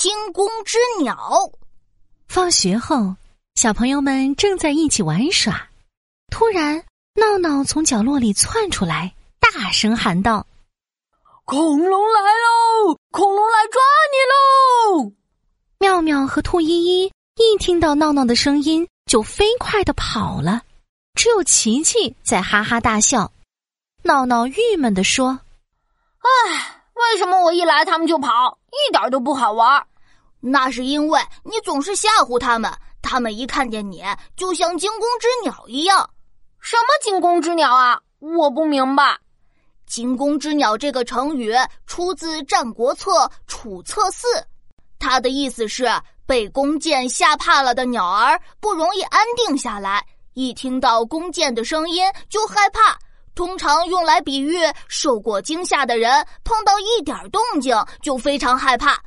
惊弓之鸟。放学后，小朋友们正在一起玩耍，突然，闹闹从角落里窜出来，大声喊道：“恐龙来喽！恐龙来抓你喽！”妙妙和兔依依一听到闹闹的声音，就飞快的跑了，只有琪琪在哈哈大笑。闹闹郁闷的说：“唉，为什么我一来他们就跑，一点都不好玩？那是因为你总是吓唬他们，他们一看见你就像惊弓之鸟一样。什么惊弓之鸟啊？我不明白。惊弓之鸟这个成语出自《战国策·楚策四》，它的意思是被弓箭吓怕了的鸟儿不容易安定下来，一听到弓箭的声音就害怕。”通常用来比喻受过惊吓的人，碰到一点动静就非常害怕。